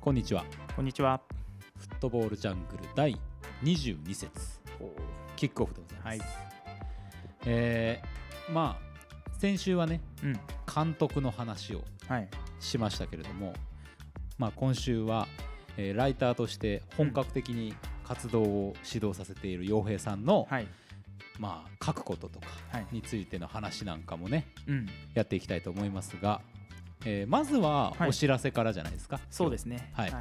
こんにちはこんにちは。フットボールジャングル第22節キックオフでございます、はい。えーまあ先週はねうん。監督の話をはい。しましたけれども、まあ、今週は、えーライターとして本格的に活動を指導させている洋平さんの、はい。まあ、書くこととかはい。についての話なんかもねうん。やっていきたいと思いますが、えーまずははいお知らせからじゃないですか、そうですね。はい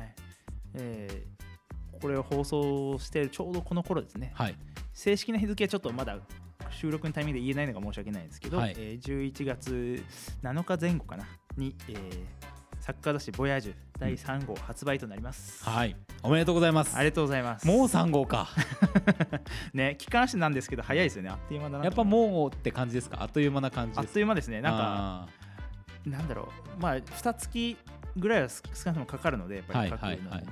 えーこれを放送しているちょうどこの頃ですね。はい正式な日付はちょっとまだ収録のタイミングで言えないのが申し訳ないんですけど、はいえー11月7日前後かなに、えーサッカー雑誌「ボヤージュ」第3号発売となります。はいおめでとうございますありがとうございます。もう3号か ね、機関誌なんですけど、早いですよね。あっという間だなとやっぱもうって感じですか？あっという間な感じあっという間ですね。なんか、あなんだろう、まあ、2月ぐらいは少なくともかかるので、やっぱり書くのに、はいはいはい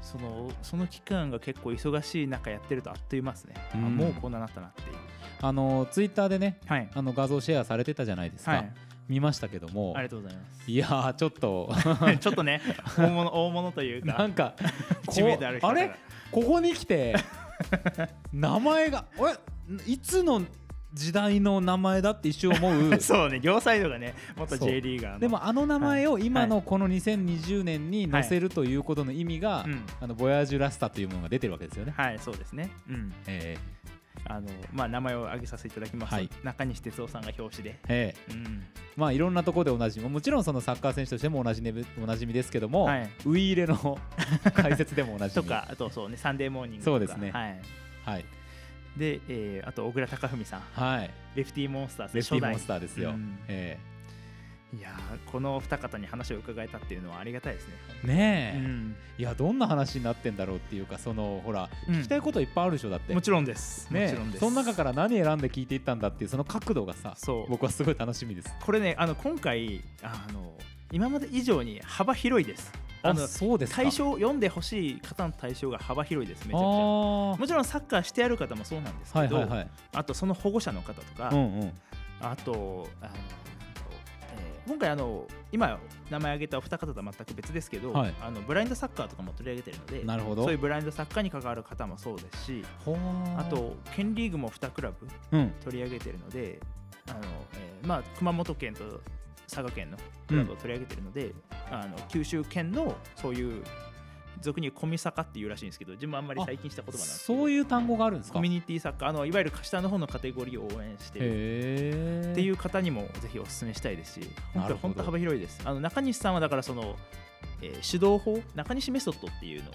そのその期間が結構忙しい中やってるとあっという間ですね。あうんもうこんななったなっていう。ーあのツイッターでねはい。あの画像シェアされてたじゃないですか、はい。見ましたけどもありがとうございまいやーちょっとす。ちょっとね、大物大物というかなん、かあれ？ここに来て 名前がえいつの時代の名前だって一瞬思う そうね、両サイドがね、元そう J リーガーの。でもあの名前を今はのこの2020年に載せるということの意味が、うんあのボヤージュラスタというものが出てるわけですよね。はい、そうですね。うん。えあの、まあ、名前を挙げさせていただきますと。はい中西哲夫さんが表紙で。ーえうん。ーまあいろんなところでおなじみもちろんそのサッカー選手としてもおなじみおなじみですけども、はいウイイレの 解説でもおなじみとか、あとそうね、サンデーモーニングとか。そうですねはい。はいで、えーあと小倉貴文さん、はいレフティーモンスターズレフティーモン初スターですよ。うんえ代いやーこのお二方に話を伺えたっていうのはありがたいですね。ーねえ、うんいやどんな話になってんだろうっていうかそのほら、うん聞きたいこといっぱいあるでしょだって。もちろんです。もねちろんです。その中から何選んで聞いていったんだっていうその角度がさそう僕はすごい楽しみです。これね、あの今回あの今まで以上に幅広いです。あのそうですか対象読んでほしい方の対象が幅広いです。めちゃくちゃ。あもちろんサッカーしてやる方もそうなんですけど、ーはいはいはい。あとその保護者の方とか、うんうん。あとあの、えー今回あの今名前挙げたお二方とは全く別ですけど、はい。あのブラインドサッカーとかも取り上げてるのでなるほど。そういうブラインドサッカーに関わる方もそうですしあ、と県リーグも2クラブうん、取り上げてるのであの、えーまあ、熊本県と佐賀県のクラブを取り上げてるので、あの九州県のそういう俗にコミサカっていうらしいんですけど自分もあんまり最近した言葉なんですそういう単語があるんですか？コミュニティサッカーあのいわゆる下の方のカテゴリーを応援して。っていう方にもぜひお勧めしたいですし、本当本当幅広いです。あの中西さんはだからその、えー指導法、中西メソッドっていうの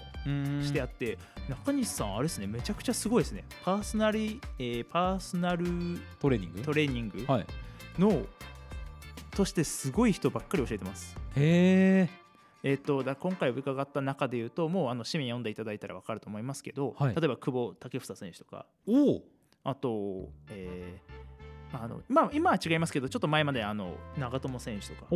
をしてあって、中西さんあれですね、めちゃくちゃすごいですね。パーソナリ、えーパーソナルトレーニング？トレーニングはい。の、としてすごい人ばっかり教えてます。へえ。えー、とだ今回伺った中で言うともうあの紙面読んでいただいたら分かると思いますけど、はい例えば久保建英選手とか。あと、えーあのまあ、今は違いますけどちょっと前まであの長友選手とか。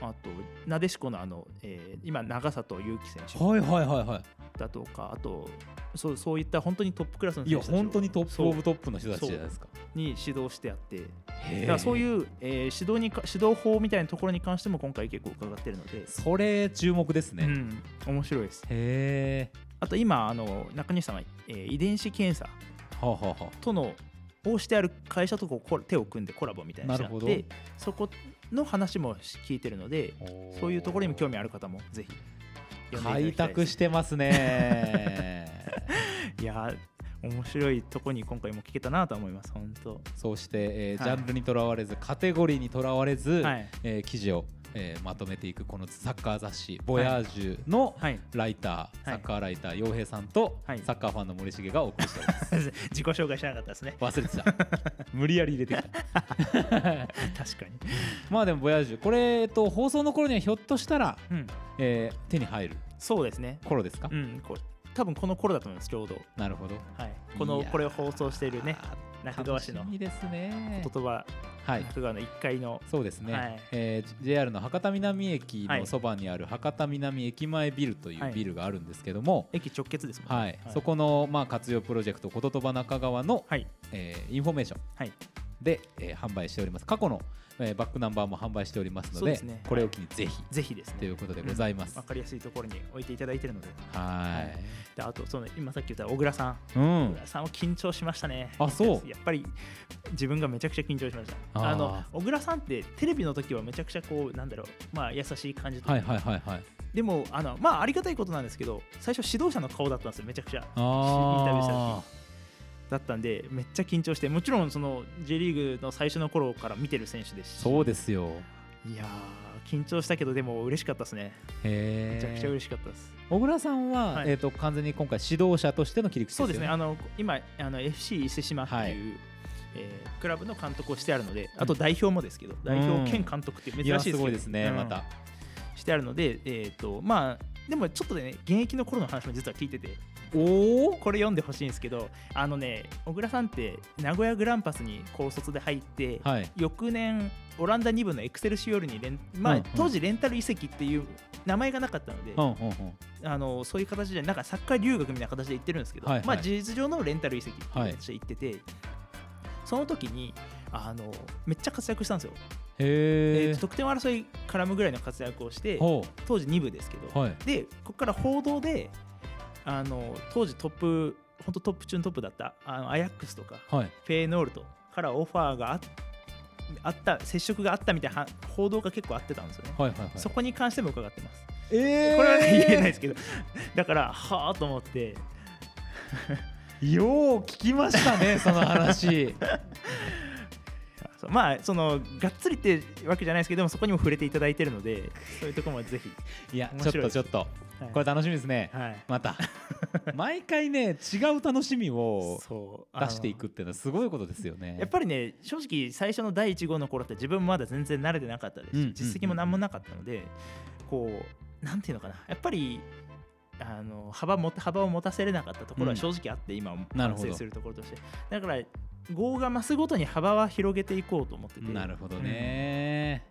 あとなでしこのあの、えー今長里祐希選手はいはいはいはだとかあとそうそういった本当にトップクラスのい。いや選手たちを本当にトップオブトップの人たちじゃないですか。に指導してあってだからそういう、えー指導にか指導法みたいなところに関しても今回結構伺ってるので、それ注目ですね。うん、面白いですへえ。あと今あの中西さんは、えー遺伝子検査とのをしてある会社とこう手を組んでコラボみたいなのしてあなるほってそこの話も聞いてるのでそういうところにも興味ある方もぜひ開拓してますね。いやー面白いとこに今回も聞けたなと思います本当。そして、えーはい。ジャンルにとらわれずカテゴリーにとらわれず、はい。えー記事を、えーまとめていくこのサッカー雑誌「ボヤージュ」のはい。ライター、サッカーライター洋平さんと、はい。サッカーファンの森重がお送りしております。自己紹介しなかったですね。忘れてた。無理やり入れてきた。確かに。まあでも「ボヤージュ」これ、えっと、放送の頃にはひょっとしたら、うん。えー手に入るそうですね。頃ですか、うんこれ多分この頃だと思いますちょうど。なるほど。はい。このこれを放送しているね中川市の言葉はい。中川の1階の。そうですね、はい。えー JR の博多南駅はいのそばにある博多南駅前ビルといはい。うビルがあるんですけども、駅直結ですもんはい。そこの、まあ、活用プロジェクトこととば中川の、はい。えーインフォメーションはい。で、えー販売しております。過去の、えーバックナンバーも販売しておりますのでね。これを機にぜひ、ぜひですね。ということでございます、わかりやすいところに置いていただいてるので。はであとその今さっき言った小倉さん。いうん。小倉さんは緊張しましたね。あそう。やっぱり自分がめちゃくちゃ緊張しました。あの小倉さんってテレビの時はめちゃくちゃこうなんだろう。まあ優しい感じとはいはいはいはい。でもあのまあありがたいことなんですけど最初指導者の顔だったんですよめちゃくちゃ。あインタビューしたあだったんでめっちゃ緊張してもちろんその J リーグの最初の頃から見てる選手ですし。そうですよ。いやー緊張したけどでも嬉しかったですね。めちゃくちゃ嬉しかったです。小倉さんは、はい。えー、と完全に今回指導者としての切り口ですよね。そうですね。あの今あの FC 伊勢島っていう、はい。えークラブの監督をしてあるのであと代表もですけど、代表兼監督って珍しいですけど。すごいですね、うん。また。してあるので、えーとまあ、でもちょっとね現役の頃の話も実は聞いてておおこれ読んでほしいんですけどあのね小倉さんって名古屋グランパスに高卒で入って、はい。翌年オランダ2部のエクセルシオールにレン、まあうんうん当時レンタル移籍っていう名前がなかったので、うんうんう。んあのそういう形でなんかサッカー留学みたいな形で行ってるんですけど、はいはい。まあ、事実上のレンタル移籍っていう形で行ってて、その時にあのめっちゃ活躍したんですよ、へええー得点争い絡むぐらいの活躍をしてほ当時2部ですけど、うはい。でここから報道であの当時トップ本当トップ中のトップだったあのアヤックスとかはい。フェーノールトからオファーがああった接触があったみたいな報道が結構あってたんですよね、はいはいはい。そこに関しても伺ってます。えー。これはね言えないですけど。だからはあと思って。よう聞きましたね その話。まあそのがっつりってわけじゃないですけどでもそこにも触れていただいてるのでそういうところもぜひ、いやちょっとちょっと。はいこれ楽しみですね。はい、また。毎回ね違う楽しみを出していくっていうのはすごいことですよね。やっぱりね正直最初の第1号の頃って自分もまだ全然慣れてなかったです。し、うんうんうん。実績も何もなかったのでこうなんていうのかな。やっぱりあの幅も幅を持たせれなかったところは正直あって、今なるほど。反省するところとして。だから号が増すごとに幅は広げていこうと思ってて。なるほどね、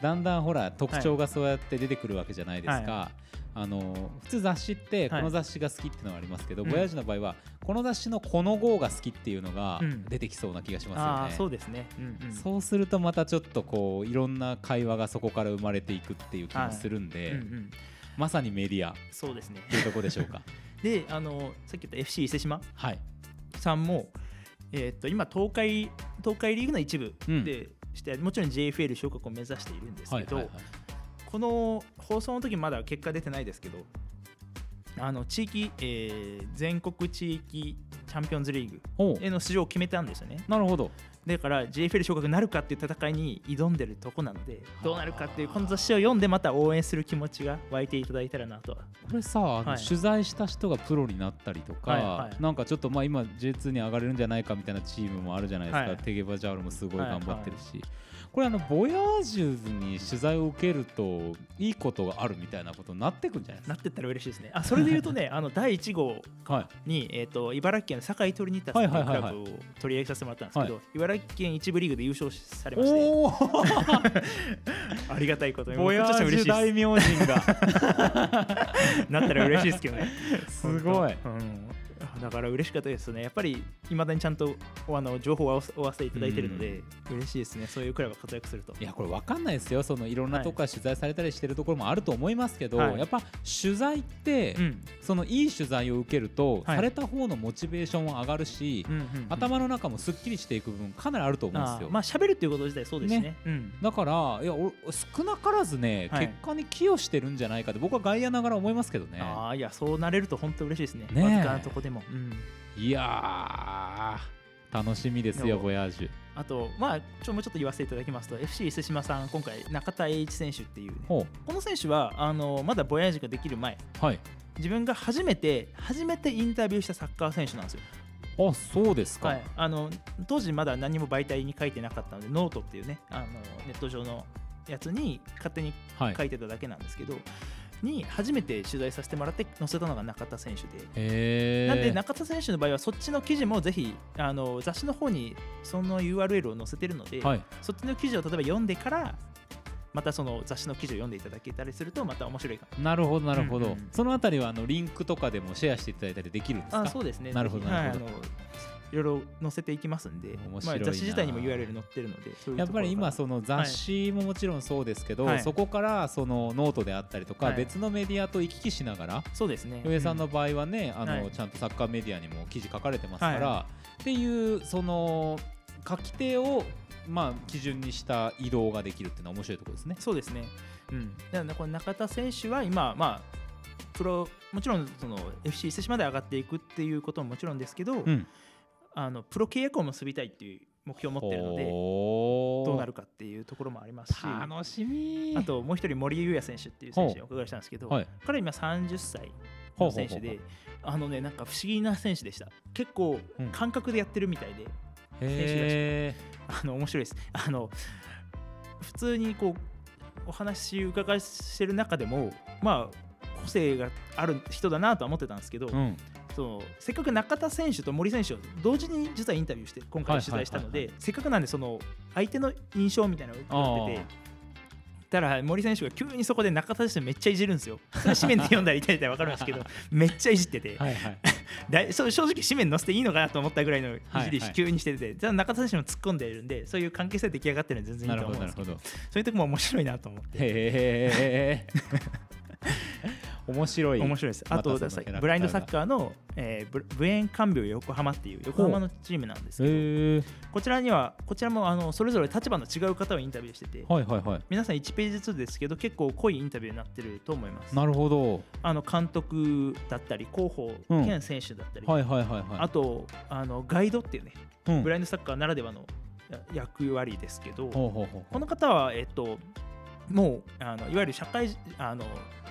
だんだんほら特徴がそうやって出てくるわけじゃないですか、あの普通雑誌ってこはい。の雑誌が好きっていうのがありますけど、うん。ボヤージュの場合はこの雑誌のこの号が好きっていうのがうん。出てきそうな気がしますよね、そうですね、うんうん。そうするとまたちょっとこういろんな会話がそこから生まれていくっていう気もするんで、うんうん。まさにメディアっそうですね。ていうところでしょうか？であのさっき言った FC 伊勢島はい。さんも、えーっと今東海東海リーグの一部うん。でして、もちろん JFL 昇格を目指しているんですけど、はいはいはいこの放送の時まだ結果出てないですけどあの地域、えー全国地域チャンピオンズリーグへの出場を決めたんですよね。なるほど。だから JFL 昇格なるかっていう戦いに挑んでるとこなのでどうなるかっていうこの雑誌を読んでまた応援する気持ちが湧いていただいたらなと。はこれさはい。取材した人がプロになったりとか、はいはい。なんかちょっとまあ今 J2 に上がれるんじゃないかみたいなチームもあるじゃないですか、はい。テゲバジャールもすごい。頑張ってるし、これあのボヤージュに取材を受けるといいことがあるみたいなことになってくんじゃないですか？なってったら嬉しいですね。あそれで言うとね あの第1号はい。に、えー、と茨城県の堺トリニタスはいというはいはいはいクラブを取り上げさせてもらったんですけど、は茨城県一部リーグで優勝されまして。ありがたいことに。ボヤージュ大名人が。なったら嬉しいですけどね。すごい。うんだから嬉しかったですね。やっぱりいまだにちゃんとあの情報をおわせていただいてるので、嬉しいですね。そういうクラブが活躍すると。いやこれ分かんないですよ。そのいろんなとこから取材されたりしてるところもあると思いますけど、はい。やっぱ取材って、うん。そのいい取材を受けると、はい。された方のモチベーションは上がるし、うんうんうん。頭の中もすっきりしていく部分かなりあると思うんですよ。まあ喋るっていうこと自体そうですね。ね。うん。だからいやお少なからずね、はい。結果に寄与してるんじゃないかって僕は外野ながら思いますけどね。ああいやそうなれると本当嬉しいですね。ねえ。わずかなとこでも、うんいやー楽しみですよボヤージュ。あとまあちょもうちょっと言わせていただきますと FC 伊勢島さん今回中田栄一選手っていう、ね、ほこの選手はあのまだボヤージュができる前。うはい。自分が初めて初めてインタビューしたサッカー選手なんですよ。あそうですか。はい、あの当時まだ何も媒体に書いてなかったのでノートっていうねあのネット上のやつに勝手にはい。書いてただけなんですけど、に初めて取材させてもらって載せたのが中田選手で。なんで中田選手の場合はそっちの記事もぜひあの雑誌の方にその URL を載せてるので、はいそっちの記事を例えば読んでからまたその雑誌の記事を読んでいただけたりするとまた面白いかも。なるほどなるほど、うんうんそのあたりはあのリンクとかでもシェアしていただいたりできるんですか？あそうですね。なるほどなるほどいろいろ載せていきますんで面白いな。まあ、雑誌自体にも URL 載ってるのでやっぱり今その雑誌ももちろんそうですけど、はい。そこからそのノートであったりとか、はい。別のメディアと行き来しながらろそうですね。上さんのう場合はね、あのはい。ちゃんとサッカーメディアにも記事書かれてますから、はっていうその書き手をまあ基準にした移動ができるっていうのは面白いところですね。そうですね。うん。だからこの中田選手は今まあプロもちろんその FC 伊勢志摩で上がっていくっていうことももちろんですけど、うん、あのプロ契約を結びたいっていう目標を持ってるのでどうなるかっていうところもありますし楽しみ。あともう一人森優也選手っていう選手にお伺いしたんですけど、はい。彼今30歳の選手であのねなんか不思議な選手でした。結構うん。感覚でやってるみたいで、へあの面白いです。あの普通にこうお話伺いしてる中でもまあ個性がある人だなとは思ってたんですけど、ーうんそのせっかく中田選手と森選手を同時に実はインタビューして今回取材したのでせっかくなんでその相手の印象みたいなのを伺っててたら森選手が急にそこで中田選手めっちゃいじるんですよ。それ紙面で読んだり痛い痛い分かるんですけど めっちゃいじってて、はいはい。正直紙面載せていいのかなと思ったぐらいのいじりはい。はい急にしてて、じゃあ中田選手も突っ込んでいるんでそういう関係性出来上がってるんで全然いないると思うんですけどそういうとこも面白いなと思って。へえ面白い。面白いです。あと、ブラインドサッカーの、えーブブエンカンビオ横浜っていう横浜のチームなんですけど、こちらには、こちらもあのそれぞれ立場の違う方をインタビューしてて、はいはいはい。皆さん1ページずつですけど、結構濃いインタビューになってると思います。なるほど。あの監督だったり、広報うん兼選手だったり、はいはいはいはい。あとあのガイドっていうね、うん。ブラインドサッカーならではのや役割ですけど、この方は、えっと、もうあのいわゆる社会あの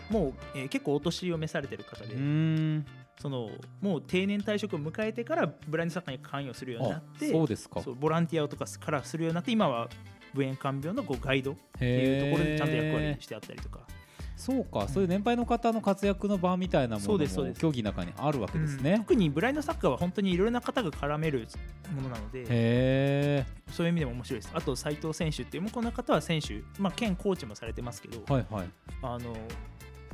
もう、えー結構お年を召されてる方で、そのもう定年退職を迎えてからブラインドサッカーに関与するようになあってそうですか。ボランティアとかからするようになって今は無縁看病のこうガイドっていうところでちゃんと役割してあったりとか、そうか、そういう年配の方の活躍の場みたいなものも競技の中にあるわけですうん。ね。特にブラインドサッカーは本当にいろいろな方が絡めるものなのでそういう意味でも面白いです。あと斉藤選手っていうもうこの方は選手、まあ、兼コーチもされてますけど、はいはい。あの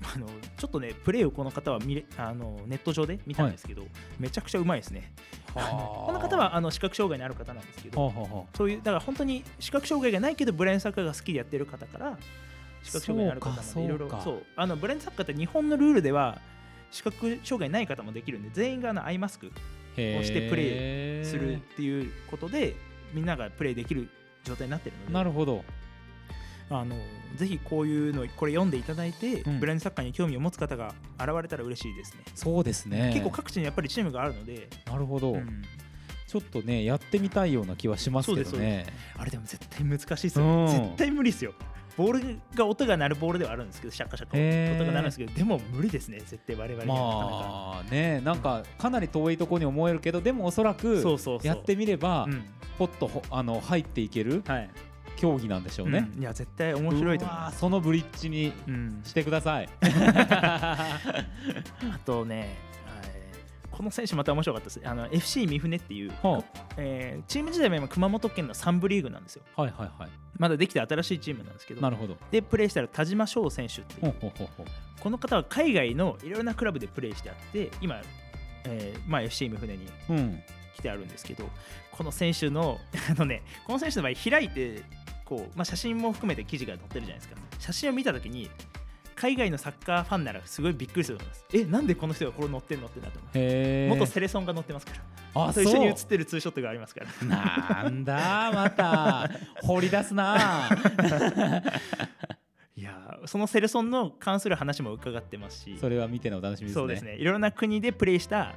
あのちょっとねプレーをこの方は見れあのネット上で見たんですけど、めちゃくちゃうまいですね。この方はあの視覚障害のある方なんですけど、はあはあはあ。そういうだから本当に視覚障害がないけどブラインドサッカーが好きでやってる方から視覚障害のある方まそうかでいろいろそう。あのブラインドサッカーって日本のルールでは視覚障害ない方もできるんで全員があのアイマスクをしてプレするっていうことでみんながプレーできる状態になってるので。なるほど。あのぜひこういうのこれ読んでいただいて、うん。ブラインドサッカーに興味を持つ方が現れたら嬉しいですね。そうですね。結構各地にやっぱりチームがあるので、なるほど、うん。ちょっとねやってみたいような気はしますけどね。あれでも絶対難しいですよ、うん。絶対無理ですよ。ボールが音が鳴るボールではあるんですけど、シャッカシャッカ音が鳴るんですけど、でも無理ですね、絶対我々には。まあねなんかかなり遠いところに思えるけどでもおそらくそうそうそう。やってみればうん。ポッとほあの入っていけるはい。競技なんでしょうね、うん。いや、絶対面白いと思います。そのブリッジにうん。してください。あとね、えーこの選手また面白かったです。あの FC 三船っていう、はえーチーム自体は今熊本県の3部リーグなんですよ。はいはいはい。まだできて新しいチームなんですけど。なるほど。でプレーしたら田島翔選手っていう。この方は海外のいろいろなクラブでプレーしてあって今、えーまあ、FC 三船にうん。来てあるんですけどこの選手の あのねこの選手の場合開いてこう、まあ、写真も含めて記事が載ってるじゃないですか。写真を見た時に海外のサッカーファンならすごいびっくりすると思います。えなんでこの人がこれ載ってんのってなってますへえ元セレソンが載ってますから。あと一緒にそう写ってるツーショットがありますから。なんだまた。掘り出すな。いやーそのセレソンの関する話も伺ってますし。それは見てのお楽しみですね。そうですね。いろんな国でプレイした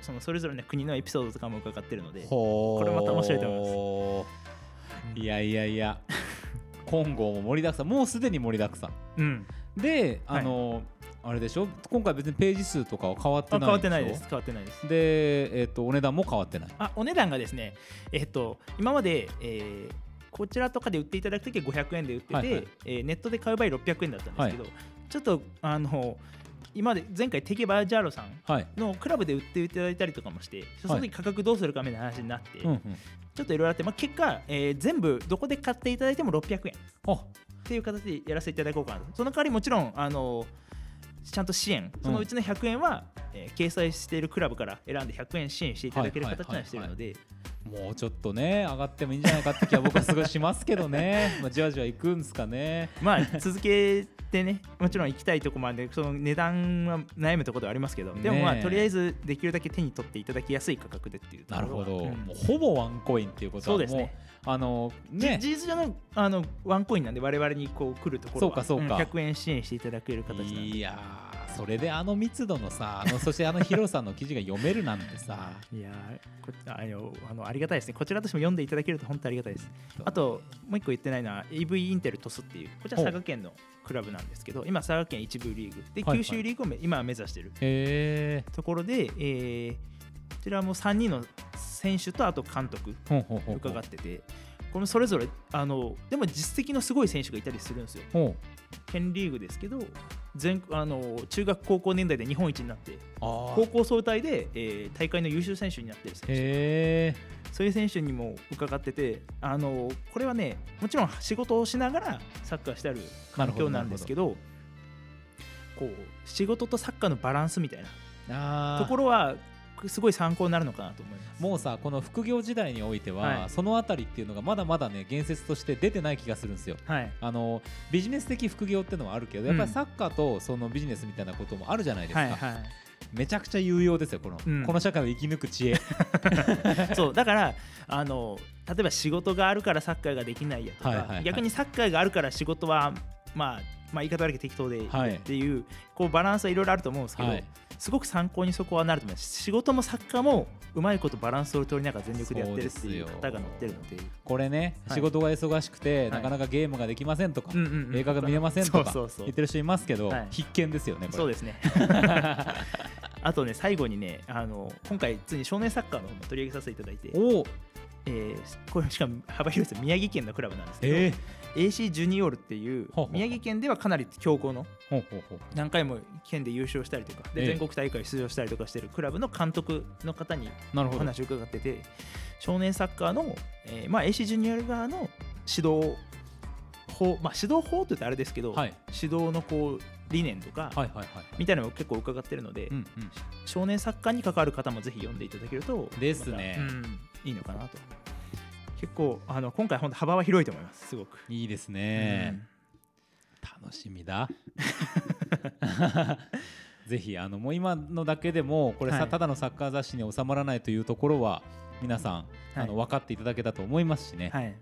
そのそれぞれの国のエピソードとかも伺ってるのでほこれまた面白いと思います。いやいやいや。今後も盛りだくさん。もうすでに盛りだくさん。うんであの、あれでしょ？今回別にページ数とかは変わってあない変わってないです。し変わってないです。ょで、えっとお値段も変わってない。あお値段がですねえっと今まで、えーこちらとかで売っていただくときは500円で売ってて、はいはい。えーネットで買う場合600円だったんですけど、ちょっとあの今まで前回テケバージャーロさんはい。のクラブで売っていただいたりとかもしてその時価格どうするかみたいな話になって、うんうん。ちょっといろいろあって、まあ、結果、えー全部どこで買っていただいても600円。あっていう形でやらせていただこうかなと。その代わりもちろんあのちゃんと支援そのうちの100円は、えー掲載しているクラブから選んで100円支援していただけるはいはい形にはしているのでもうちょっとね上がってもいいんじゃないかって気は僕はすごいしますけどね。まあじわじわいくんですかね。まあ続けてね もちろん行きたいとこまでその値段は悩むところではありますけどでもまあとりあえずできるだけ手に取っていただきやすい価格でっていうところはなるほど、うん。もうほぼワンコインっていうことはもうそうですね。あのじね事実上のあのワンコインなんで我々にこう来るところはそうかそうか。ん100円支援していただける形なんで。いやーそれであの密度のさあのそしてあの広さの記事が読めるなんてさ。いやーこあのあのありがたいですね。こちらとしても読んでいただけると本当にありがたいです。あと、もう一個言ってないのは AV インテルトスっていう、こちらほう佐賀県のクラブなんですけど、今、佐賀県一部リーグ。で、はいはい。九州リーグをめ今は目指しているところで、えーこちらも3人の選手とあと監督ほうほうほうほう。伺ってて、このそれぞれあの、でも実績のすごい選手がいたりするんですよ。ほ県リーグですけど、全あの中学高校年代で日本一になって、高校総体で、えー大会の優秀選手になってる選手。そういう選手にも伺っててあのこれはねもちろん仕事をしながらサッカーしてある環境なんですけどこう仕事とサッカーのバランスみたいなあところはすごい参考になるのかなと思います。もうさこの副業時代においては、はい。そのあたりっていうのがまだまだね言説として出てない気がするんですよ。はい、あのビジネス的副業っていうのはあるけどやっぱりサッカーとそのビジネスみたいなこともあるじゃないですか、はいはい。めちゃくちゃ有用ですよこの,、うん。この社会を生き抜く知恵。そうだからあの例えば仕事があるからサッカーができないやとか、はいはいはい。逆にサッカーがあるから仕事はまあまあ言い方悪いけど適当でいいはい。っていう、こうバランスはいろいろあると思うんですけど、はい。すごく参考にそこはなると思います仕事もサッカーもうまいことバランスを取りながら全力でやってるっていう方が乗ってるのでこれね、はい。仕事が忙しくて、いなかなかゲームができませんとか、うんうんうん。映画が見れませんとか言ってる人いますけど、はい。必見ですよねそうですね あとね最後にねあの今回ついに少年サッカーの方も取り上げさせていただいて、おお。えーこれしかも幅広いです宮城県のクラブなんですけど、えー、AC ジュニオールっていう宮城県ではかなり強豪のほうほうほう。何回も県で優勝したりとかでええ。全国大会出場したりとかしてるクラブの監督の方におなるほど。話を伺ってて少年サッカーの、えーまあ、AC ジュニアル側の指導法、まあ、指導法と言ってあれですけど、はい。指導のこう理念とか、はいはいはい。みたいなのを結構伺ってるので、うんうん。少年サッカーに関わる方もぜひ読んでいただけるとですね。うんいいのかなと。結構あの今回本当幅は広いと思いますすごく、いいですね、楽しみだ。ぜひあのもう今のだけでもこれさ、はい。ただのサッカー雑誌に収まらないというところは皆さん、あのは分かっていただけたと思いますしね、はい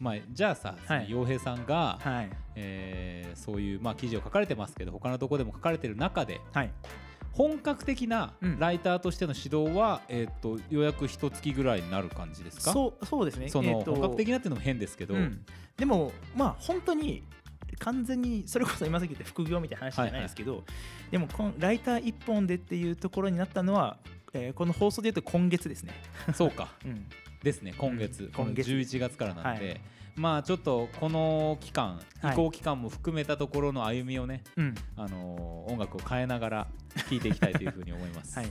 まあ、じゃあさ、はい。洋平さんが、はい。えーそういう、まあ、記事を書かれてますけど他のところでも書かれてる中ではい。本格的なうん。ライターとしての指導は、えー、とようやく一月ぐらいになる感じですか？そうそうですね。その、えーと。本格的なっていうのも変ですけど、うん。でもまあ本当に完全にそれこそ今さっき言った副業みたいな話じゃないですけど、でもこのライター一本でっていうところになったのは、えーこの放送で言うと今月ですね、そうか。うんですね今月、うん。この今月。11月からなんで、はい。まあちょっとこの期間はい。移行期間も含めたところの歩みをね、うん。あのー音楽を変えながら聴いていきたいというふうに思います。はい、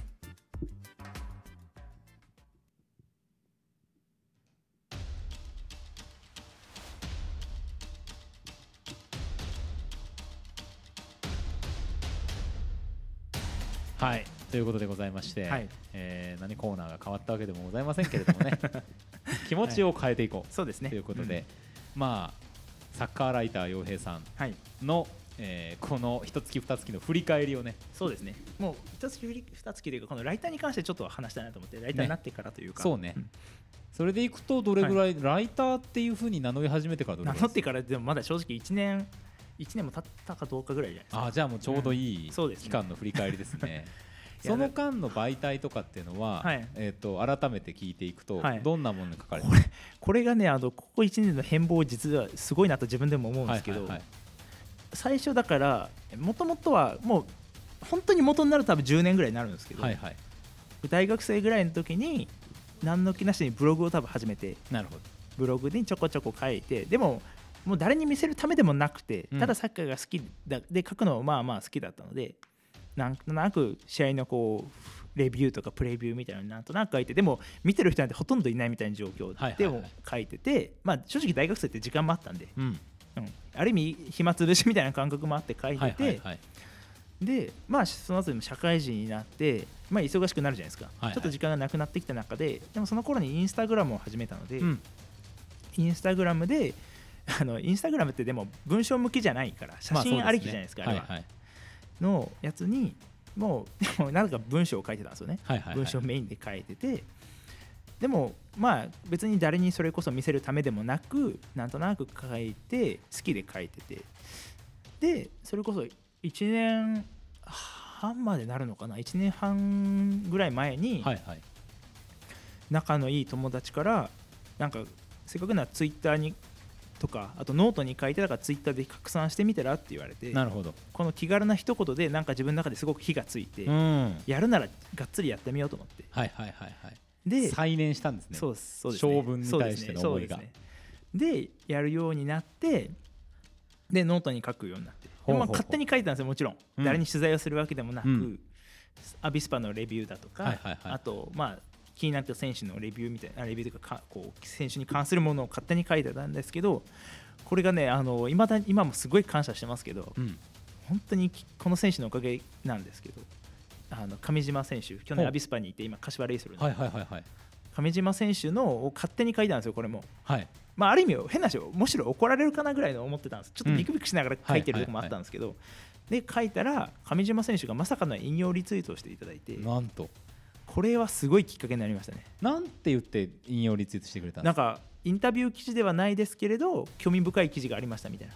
はいということでございまして、はい。えー何コーナーが変わったわけでもございませんけれどもね。気持ちを変えていこう、そうですね。ということで、ん。まあサッカーライター洋平さんはい。の、えーこの一月二月の振り返りをね。そうですね。もう一月二月というかこのライターに関してちょっと話したいなと思ってライターになってからというか、そうね、ん。それでいくとどれぐらい、ライターっていうふうに名乗り始めてからどれぐらい名乗ってからでもまだ正直1年1年も経ったかどうかぐらいじゃないですか。あーじゃあもうちょうどいい、うん。そうですね。期間の振り返りですね その間の媒体とかっていうのは、はい。えー、と改めて聞いていくと、はい。どんなものに書かれてる？これがねあのここ1年の変貌実はすごいなと自分でも思うんですけど、はいはいはい。最初だからもともとはもう本当に元になると多分10年ぐらいになるんですけど、はいはい。大学生ぐらいの時に何の気なしにブログを多分始めてなるほど。ブログにちょこちょこ書いてでももう誰に見せるためでもなくてうん。ただサッカーが好きだで書くのはまあまあ好きだったのでなんとなく試合のこうレビューとかプレビューみたいなのなんとなく書いてでも見てる人なんてほとんどいないみたいな状況でも書いてて、まあ正直大学生って時間もあったんで、うん。うん、ある意味暇つぶしみたいな感覚もあって書いてて、でまあその後でも社会人になって、まあ、忙しくなるじゃないですか、はいはい。ちょっと時間がなくなってきた中ででもその頃にインスタグラムを始めたので、うん。インスタグラムであのインスタグラムってでも文章向きじゃないから写真ありきじゃないですか、あれは。はいはいのやつにもう でもなんか文章を書いてたんですよね、はいはいはい。文章メインで書いてて。でもまあ別に誰にそれこそ見せるためでもなくなんとなく書いて好きで書いてて。でそれこそ1年半までなるのかな？1年半ぐらい前にはいはい。仲のいい友達からなんかせっかくならツイッターにとかあとノートに書いてたからツイッターで拡散してみたらって言われてなるほど。この気軽な一言でなんか自分の中ですごく火がついて、うん。やるならがっつりやってみようと思って。はいはいはいはい。で再燃したんですね。そうですそうです、ね、性分に対しての思いが。ですねですね。でやるようになってでノートに書くようになって。でまあ勝手に書いてたんですよもちろん、うん。誰に取材をするわけでもなく、うん。アビスパのレビューだとか、はいはいはい。あとまあ気になった選手のレビューみたいなあレビューというかかこう選手に関するものを勝手に書いてたんですけどこれがねあの未だに今もすごい感謝してますけどうん。本当にきこの選手のおかげなんですけどあの上島選手去年アビスパにいて今柏レイソルのはいはいはいはい。上島選手のを勝手に書いたんですよこれも。はい。まあ、ある意味変な話むしろ怒られるかなぐらいの思ってたんですちょっとビクビクしながら書いてるとこもあったんですけど、で書いたら上島選手がまさかの引用リツイートをしていただいて。なんとこれはすごいきっかけになりましたね。なんて言って引用リツイートしてくれたなんかインタビュー記事ではないですけれど興味深い記事がありましたみたいな。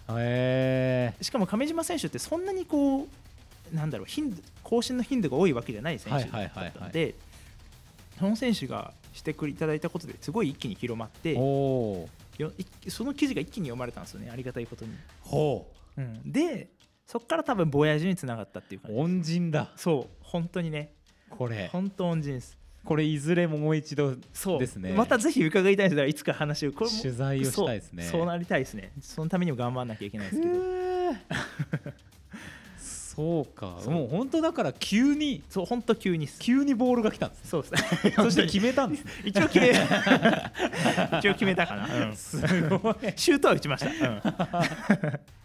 しかも上島選手ってそんなにこうなんだろう頻度更新の頻度が多いわけじゃない選手だったのでその選手がしてくれいただいたことですごい一気に広まってその記事が一気に読まれたんですよねありがたいことに、ほう。ん、でそこから多分ボヤージュにつながったっていう感じう恩人だ。そう。本当にねこれ。本当恩人です。これいずれもう一度そう。ですね。またぜひ伺いたいですだからいつか話を。これも取材をしたいですね。そうなりたいですね。そのためにも頑張らなきゃいけないですけど。そうか。もう本当だから急に。そう本当急に急にボールが来たんですね。そうです。そして決めたんですね。一応決め一応決めたかな、うん。すごい。シュートは打ちました、えうん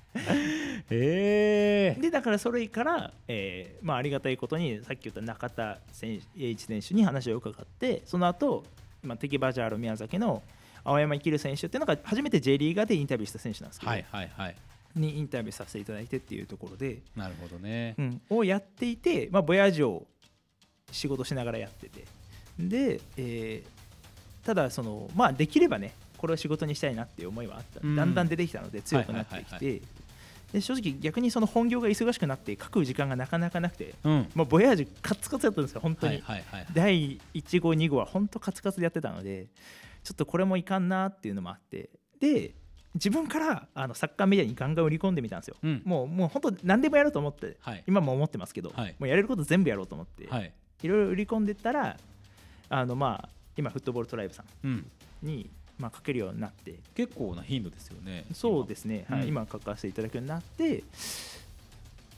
でだからそれから、えーまあ、ありがたいことにさっき言った中田選手栄一選手に話を伺ってその後、まあ敵バジャール宮崎の青山生選手っていうのが初めて J リーガーでインタビューした選手なんですけど、はいはいはい。にインタビューさせていただいてっていうところで、なるほどね。うん、をやっていて、まあ、ボヤージュを仕事しながらやっててで、えーただその、まあ、できればねこれを仕事にしたいなっていう思いはあった、うん。だんだん出てきたので強くなってきはいはいてで正直逆にその本業が忙しくなって書く時間がなかなかなくて、うん。まあ、ボヤージュカツカツやったんですよ本当に、はいはいはい。第1号2号は本当カツカツでやってたのでちょっとこれもいかんなっていうのもあってで自分からあのサッカーメディアにガンガン売り込んでみたんですよ、うん。もうもう本当何でもやろうと思ってはい。今も思ってますけど、はい。もうやれること全部やろうと思って、はい。いろいろ売り込んでったらあのまあ今フットボールトライブさうんん。に、まあ、書けるようになって。結構な頻度ですよねそうですね、はいうん今書かせていただくようになってっ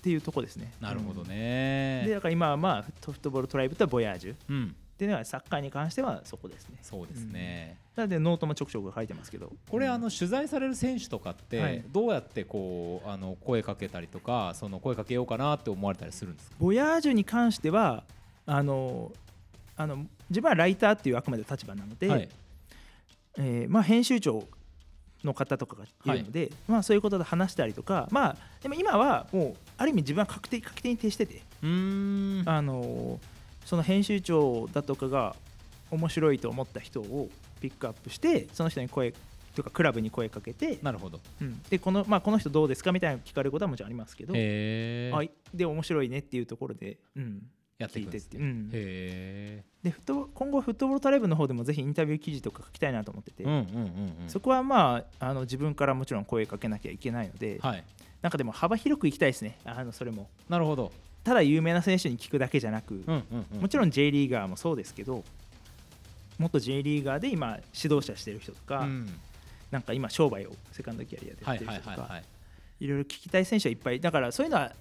ていうとこですね。なるほどうん。ねでだから今はまあフットフットボールトライブとボヤージュ。っうん。ていうのはサッカーに関してはそこですね。そうですね。なのでノートもちょくちょく書いてますけど。これうん。あの取材される選手とかっはてい。どうやってこうあの声かけたりとかその声かけようかなって思われたりするんですか？ボヤージュに関してはあのあの自分はライターっていうあくまで立場なので、はいえーまあ、編集長の方とかがいるので、まあ、そういうことで話したりとか、まあ、でも今はもうある意味自分は確定確定に徹してて、うーん。あのその編集長だとかが面白いと思った人をピックアップしてその人に声とかクラブに声かけて、なるほど。うん。でこのまあ、この人どうですかみたいなの聞かれることはもちろんありますけど、あで面白いねっていうところで、うん、やっていくんですね。聞いてってうん。へでフット今後フットボールトライブの方でもぜひインタビュー記事とか書きたいなと思ってて、えうんうんうんうん。そこはまああの自分からもちろん声かけなきゃいけないので、はい。なんかでも幅広くいきたいですね。あのそれも。なるほど。ただ有名な選手に聞くだけじゃなく、うんうんうんもちろん J リーガーもそうですけど元 J リーガーで今指導者してる人とか、うん。なんか今商売をセカンドキャリアでやはいってる人とかはいはいはい。いろいろ聞きたい選手はいっぱい。だからそういうのは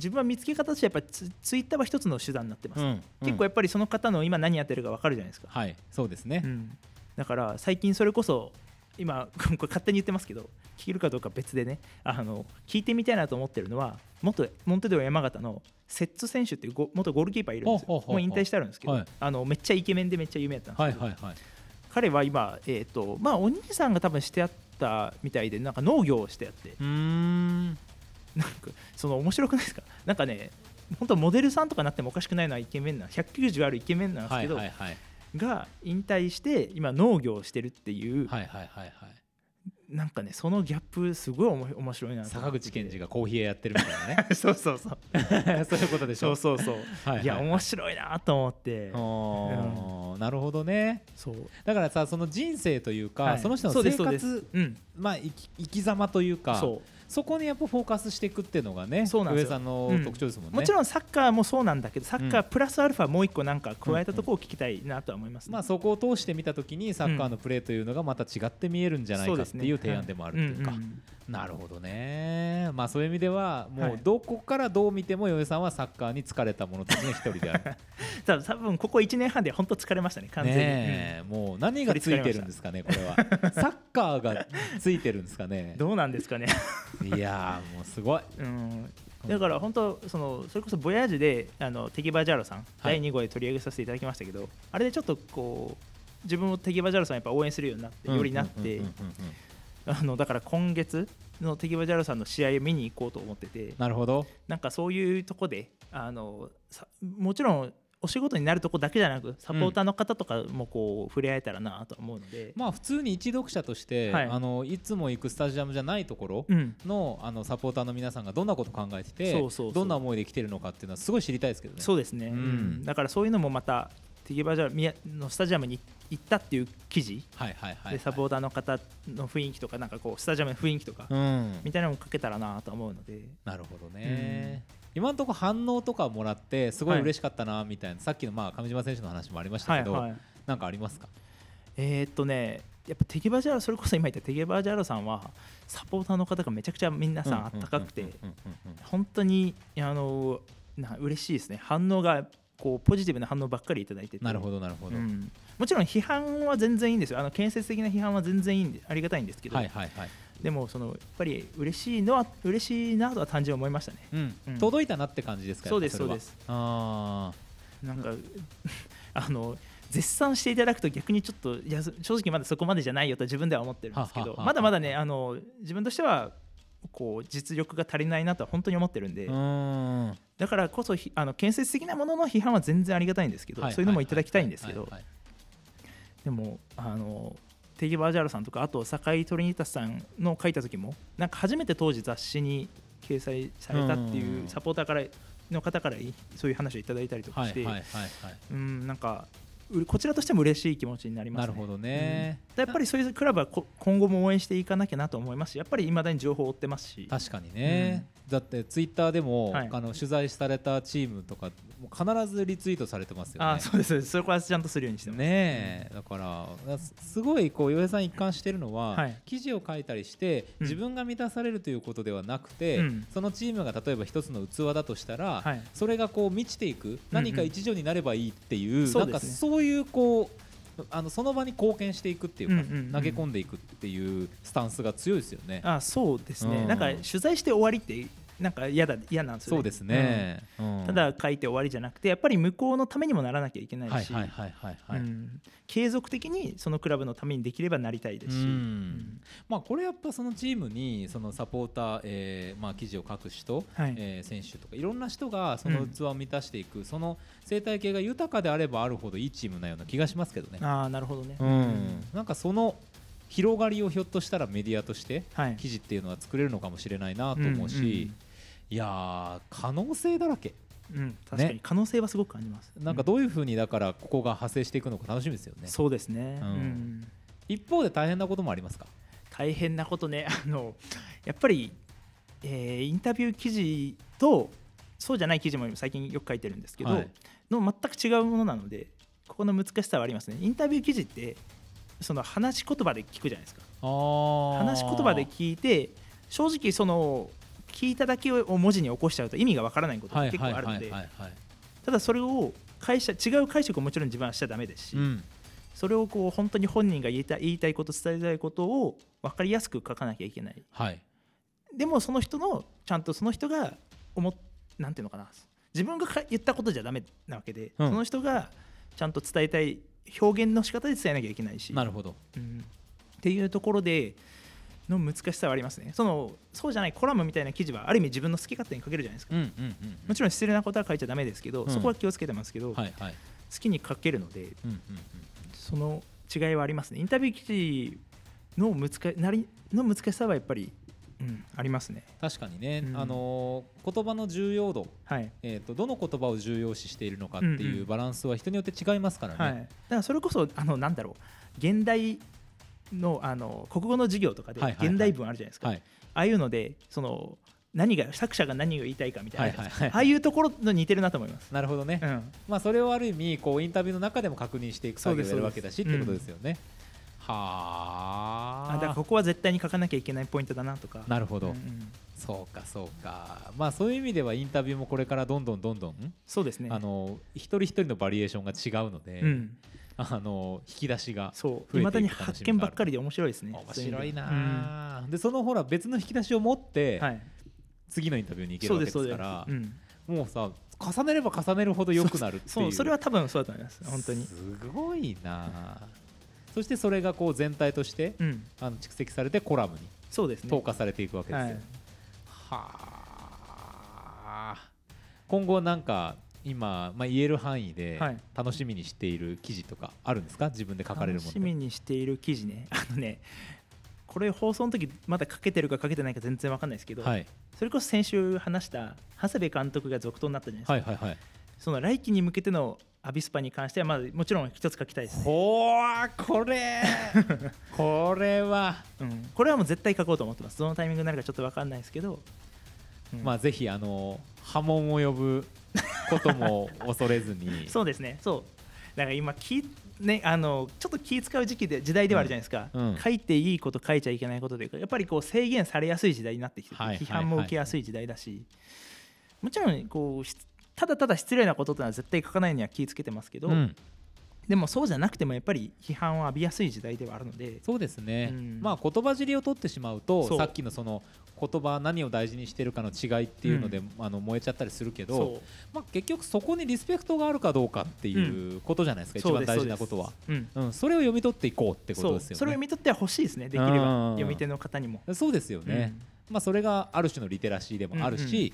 自分は見つけ方としてやっぱりツツイッターは一つの手段になってます、うん結構やっぱりその方の今何やってるか分かるじゃないですか、はいそうですね、うん。だから最近それこそ今 これ勝手に言ってますけど聞けるかどうかは別でねあの聞いてみたいなと思ってるのは元モンテデオ山形のセッツ選手っていうゴ元ゴールキーパーいるんですよ。もう引退してあるんですけど、はい。あのめっちゃイケメンでめっちゃ有名だったんですけど、はいはいはい。彼は今、えーとまあ、お兄さんが多分してあったみたいでなんか農業をしてあってなんかその面白くないですか？なんかね本当モデルさんとかなってもおかしくないのはイケメンな190あるイケメンなんですはいけど、はいはいが引退して今農業をしてるっていう、はいはいはいはい。なんかねそのギャップすごいおも面白いな坂口健二がコーヒー屋やってるみたいなね。そうそうそう。そういうことでしょ。そうそうそう。はいはい。いや面白いなと思って。あーなるほどね。そう。だからさその人生というか、はい。その人の生そうですそうです。活うん。まあ生き生き様というかそそこにやっぱフォーカスしていくっていうのがねそうなんですよ。上さんのうん。特徴ですもんね、うもちろんサッカーもそうなんだけどサッカうープラスアルファもう一個なんか加えたところを聞きたいなとは思いますね。まあ、そこを通して見たときにサッカーのプレーというのがまた違って見えるんじゃないかっていう提案でもあるというか、ん。んなるほどね、まあ、そういう意味ではもはい。うどこからどう見ても余さんはサッカーに疲れた者たちの一人である。多分ここ1年半で本当疲れましたね完全に、ねえ。もう何がついてるんですかねこれは。サッカーがついてるんですかね。うんどうなんですかね、いやーもうすごい。うん、だから本当そのそれこそボヤージュであのテギバジャーロさん、第2号で取り上げさせていただきましたけどあれでちょっとこう自分もテギバジャーロさんやっぱ応援するようになってよりなってうんうんうんうんうんあのだから今月のテギバジャーロさんの試合を見に行こうと思っててなるほど。なんかそういうとこであのさもちろんお仕事になるとこだけじゃなくサポーターの方とかもこう触れ合えたらなと思うので、まあ普通に一読者として、はいい、あのいつも行くスタジアムじゃないところうん、のあのサポーターの皆さんがどんなこと考えててそうそうそう。どんな思いで来てるのかっていうのはすごい知りたいですけどね。そうですね、うん。うん。だからそういうのもまたテギバジャーのスタジアムに行ったっていう記事。はいはいはい、でサポーターの方の雰囲気とかなんかこうスタジアムの雰囲気とか。うん、みたいなのも書けたらなと思うので。なるほどね、今のところ反応とかもらってすごい嬉しかったなみたいな、さっきのまあ上島選手の話もありましたけど、はいはい。なんかありますか？えーっとねやっぱテギバジャーロそれこそ今言ったテギバジャーロさんはサポーターの方がめちゃくちゃ皆さんあったかくてうんうんうんうんうん本当にあのな嬉しいですね。反応がこうポジティブな反応ばっかりいただいてて。なるほどなるほど、うん。もちろん批判は全然いいんですよ。あの建設的な批判は全然いいんでありがたいんですけど、はいはいはい、でもそのやっぱり嬉しいのは嬉しいなとは単純に思いましたね。うん。うん。届いたなって感じですかそうですそうです。あなんか あの絶賛していただくと逆にちょっといや正直まだそこまでじゃないよと自分では思ってるんですけどまだまだねあ。の自分としてはこう実力が足りないなとは本当に思ってるんで、ーうーんだからこそひあの建設的なものの批判は全然ありがたいんですけど、はいそういうのもいただきたいんですけどでもあのテギバージャールさんとかあと酒井トリニタスさんの書いた時もなんか初めて当時雑誌に掲載されたってうん。いうサポーターからの方からいそういう話をいただいたりとかして、なんかうこちらとしても嬉しい気持ちになります、ね、なるほどね、うんやっぱりそういうクラブはこ今後も応援していかなきゃなと思いますしやっぱりいまだに情報を追ってますし。確かにね、だってツイッターでも、はい。あの取材されたチームとか必ずリツイートされてますよね。あそうですそうです。そこはちゃんとするようにしてます、ねえ。だからすすごいこう洋平さん一貫してるのは、はい。記事を書いたりしてうん。自分が満たされるということではなくて、うん。そのチームが例えば一つの器だとしたら、はい。それがこう満ちていく何か一助になればいいっていう,、なんうですね。そういうこうあのその場に貢献していくっていうか、うんうんうん。投げ込んでいくっていうスタンスが強いですよね。あそうですね、うん。なんか取材して終わりってなんか嫌だ嫌なんですよね。そうですね、うん。うん。ただ書いて終わりじゃなくてやっぱり向こうのためにもならなきゃいけないし、継続的にそのクラブのためにできればなりたいですし、まあ、これやっぱそのチームにそのサポーター、えーまあ、記事を書く人、はい。えー選手とかいろんな人がその器を満たしていく、その生態系が豊かであればあるほどいいチームなような気がしますけどね。ああなるほどね、うん、なんかその広がりをひょっとしたらメディアとしてはい。記事っていうのは作れるのかもしれないなと思うし、いやー可能性だらけ。うん確かに。可能性はすごく感じます。なんかどういうふうにだからここが派生していくのか楽しみですよね。そうですね、うん。うん。一方で大変なこともありますか？大変なことね。あのやっぱり、えーインタビュー記事とそうじゃない記事も最近よく書いてるんですけど、はい。の全く違うものなのでここの難しさはありますね。インタビュー記事ってその話し言葉で聞くじゃないですか。話し言葉で聞いて正直その聞いただけを文字に起こしちゃうと意味がわからないことはいが結構あるのでただそれを解釈違う解釈をもちろん自分はしちゃダメですし、うん。それをこう本当に本人が言いたい言いたいこと伝えたいことを分かりやすく書かなきゃいけない。はい。でもその人のちゃんとその人が思っなんていうのかな自分がか言ったことじゃダメなわけで、うん。その人がちゃんと伝えたい表現の仕方で伝えなきゃいけないし。なるほど。うん。っていうところでの難しさはありますね。そのそうじゃないコラムみたいな記事はある意味自分の好き勝手に書けるじゃないですか、うんうんうんもちろん失礼なことは書いちゃダメですけど、うん。そこは気をつけてますけど、はいはい。好きに書けるのでうんうんうんその違いはありますね。インタビュー記事の難なりの難しさはやっぱり、うん、ありますね。確かにね、うん。あのー言葉の重要度、はい。えー、とどの言葉を重要視しているのかってうんいううん。バランスは人によって違いますからね、はい、だからそれこそあのなんだろう。現代のあの国語の授業とかではいはいはい。現代文あるじゃないですか、はい。ああいうのでその何が作者が何を言いたいかみたいな、はいはいはい。ああいうところの似てるなと思います。なるほどね、うん、まあ、それをある意味こうインタビューの中でも確認していく作業をやるわけだしってことですよね、はあ。あだからここは絶対に書かなきゃいけないポイントだなとか。なるほど、うんうん。そうかそうか。まあそういう意味ではインタビューもこれからどんどんどんどん、そうですね。あの一人一人のバリエーションが違うので、うん、あの引き出しがいまだに発見ばっかりで面白いですね。面白いなそうう意味あ、でそのほら別の引き出しを持って、ではい、次のインタビューに行けるわけです。からうん、もうさ重ねれば重ねるほど良くなるっていうそうそれは多分そうだと思います。本当に。すごいなあ。そしてそれがこう全体としてうん、あの蓄積されてコラムにそうですね。投下されていくわけですよ、はい。はあ。今後なんか今、まあ、言える範囲ではい。楽しみにしている記事とかあるんですか？自分で書かれるもの楽しみにしている記事ね。あのねこれ放送の時まだ書けてるか書けてないか全然わかんないですけど、はい、それこそ先週話した長谷部監督が続投になったじゃないですか、はいはいはい。その来季に向けてのアビスパに関してはまあもちろん一つ書きたいです。ね、ほーこれ。これは、うん、これはもう絶対書こうと思ってます。どのタイミングになるかちょっとわかんないですけど、うん。まあぜひあの波紋を呼ぶことも恐れずに。そうですね。そう。だから今気ねあのちょっと気使う時期で時代ではあるじゃないですか、うん。うん書いていいこと書いちゃいけないことでやっぱりこう制限されやすい時代になってきて批判も受けやすい時代だし、もちろんこうしただただ失礼なことってのは絶対書かないには気をつけてますけど、うん。でもそうじゃなくてもやっぱり批判を浴びやすい時代ではあるので。そうですね、うん。まあ言葉尻を取ってしまうとさっきのその言葉何を大事にしてるかの違いっていうので、あの燃えちゃったりするけど、そまあ、結局そこにリスペクトがあるかどうかっていうことじゃないですか、そう一番大事なことは。う、うん、うん、それを読み取っていこうってことですよね。それを見とっては欲しいですねできれうん。ば読み手の方にも。そうですよね、まあ、それがある種のリテラシーでもあるし、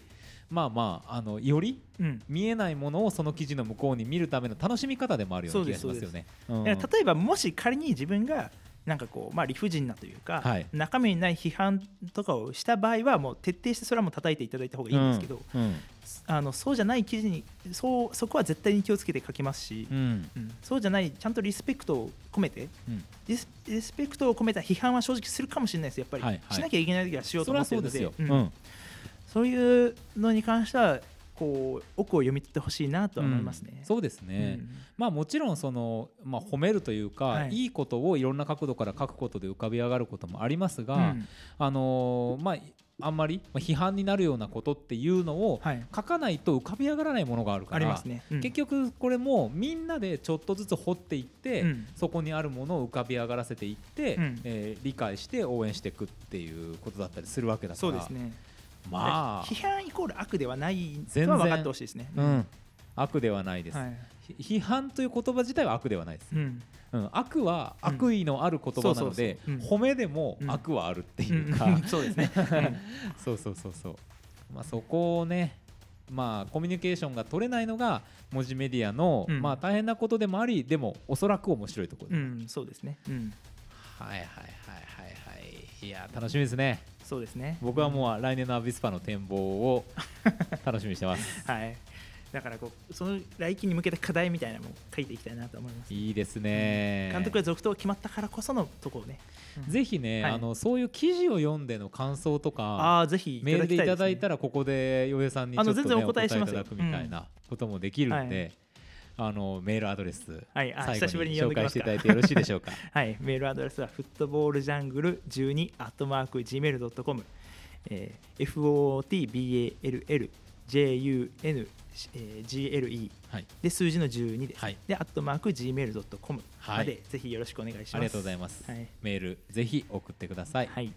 まあまああのよりうん。うん見えないものをその記事の向こうに見るための楽しみ方でもあるような気がしますよね。うん。例えばもし仮に自分がなんかこう、まあ、理不尽なというか、はい。中身にない批判とかをした場合はもう徹底してそれはもう叩いていただいた方がいいんですけど、うん。うん。あのそうじゃない記事にそうそこは絶対に気をつけて書きますし、うん。うん。そうじゃないちゃんとリスペクトを込めてうん。リスリスペクトを込めた批判は正直するかもしれないです。やっぱり、はい。はい。しなきゃいけない時はしようと思ってるので。そういうのに関してはこう奥を読み取ってほしいなとは思いますね。うん。そうですね、うん。まあもちろんその、まあ、褒めるというか、はい。い、いことをいろんな角度から書くことで浮かび上がることもありますが、うん。あのーまああんまりまあ批判になるようなことっていうのをはい、書かないと浮かび上がらないものがあるからありますね。うん。結局これもみんなでちょっとずつ掘っていって、うん。そこにあるものを浮かび上がらせていって、うん。えー理解して応援していくっていうことだったりするわけだから。そうですね。まあ。批判イコール悪ではない全然。とは分かってほしいですね。うん、悪ではないです、はい。ひ批判という言葉自体は悪ではないです、うん。うん、悪はうん悪意のある言葉なので褒めでもうん悪はあるっていうか、うん。そうですね。そうそうそうそう、まあ、そこをねまあコミュニケーションが取れないのが文字メディアの、うん。まあ大変なことでもありでもおそらく面白いところで、うん、そうですね。うん。はいはいはいはいはい。いや楽しみですねそうですね。僕はもう来年のアビスパの展望を 楽しみにしてます。はい。だからこうその来季に向けて課題みたいなのも書いていきたいなと思います。いいですね、監督が続投決まったからこそのところね。ぜひね、はい。あのそういう記事を読んでの感想とかああぜひメールでいただいらたらここで洋平さんにちょっと、ね、あの全然おお答えいただくみたいなこともできるんで、あのメールアドレス、はいあ最久しぶりに紹介していただいてよろしいでしょうか？はい、メールアドレスはフットボールジャングル12アットマーク Gmail.com、えー、FOTBALL JUNGLE はい、で数字の12です、はい。でアットマーク Gmail.com はい。までぜひよろしくお願いします。ありがとうございます。はい、メールぜひ送ってください。はい、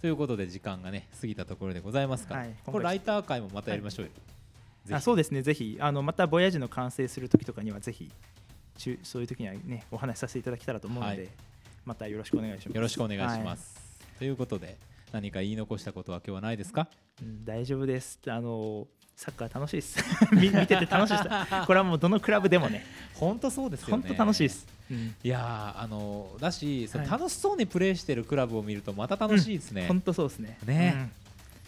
ということで時間がね過ぎたところでございますか。ら、はい。これライター会もまたやりましょうよ。ぜひあそうですね、ぜひあのまたボヤージュの完成するときとかにはぜひそういう時にはねお話しさせていただけたらと思うので、はいまたよろしくお願いします。よろしくお願いします。ということで何か言い残したことは今日はないですか？うん大丈夫です。あのサッカー楽しいです。見見てて楽しいです。これはもうどのクラブでもね、本当そうですよ本ね。当楽しいです。うんいやーあのだし、はい楽しそうにプレーしてるクラブを見るとまた楽しいですね。本当そうですね。ね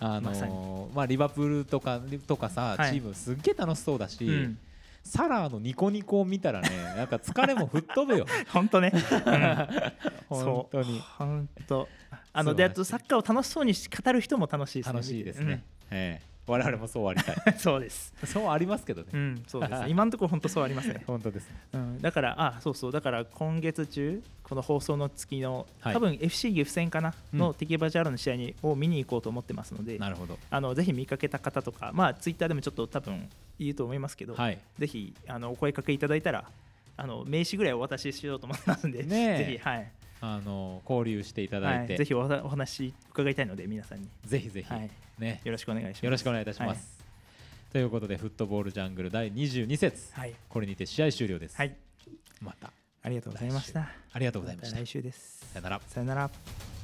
あのまあリバプールとかとかさ、はいチームすっげえ楽しそうだし、うんうんサラーのニコニコを見たらね、なんか疲れも吹っ飛ぶよ。本当ね。本当に本当。あのであとサッカーを楽しそうに語る人も楽しいですね。楽しいですね。ええ我々もそうありたい。うん。そうです。そうありますけどね。うん、そうです。今のところ本当そうありますね。本当ですね。うん、だから、あ、そうそう、だから今月中、この放送の月の、はい多分 FC 岐阜戦かな、うんの敵バジャールの試合にを見に行こうと思ってますので、なるほど。あのぜひ見かけた方とか、まあ、ツイッターでもちょっと多分言うと思いますけど、はい。ぜひあのお声かけいただいたら、あの名刺ぐらいお渡ししようと思いますので、ねえぜひ、はいあの交流していただいて、はい、ぜひおお話伺いたいので、皆さんに、ぜひぜひ、はい、ね、よろしくお願いします。よろしくお願いいたします。ということで、フットボールジャングル第22節、はい、これにて試合終了です。はい、またありがとうございました。ありがとうございましたた来週です。さよなら。さよなら。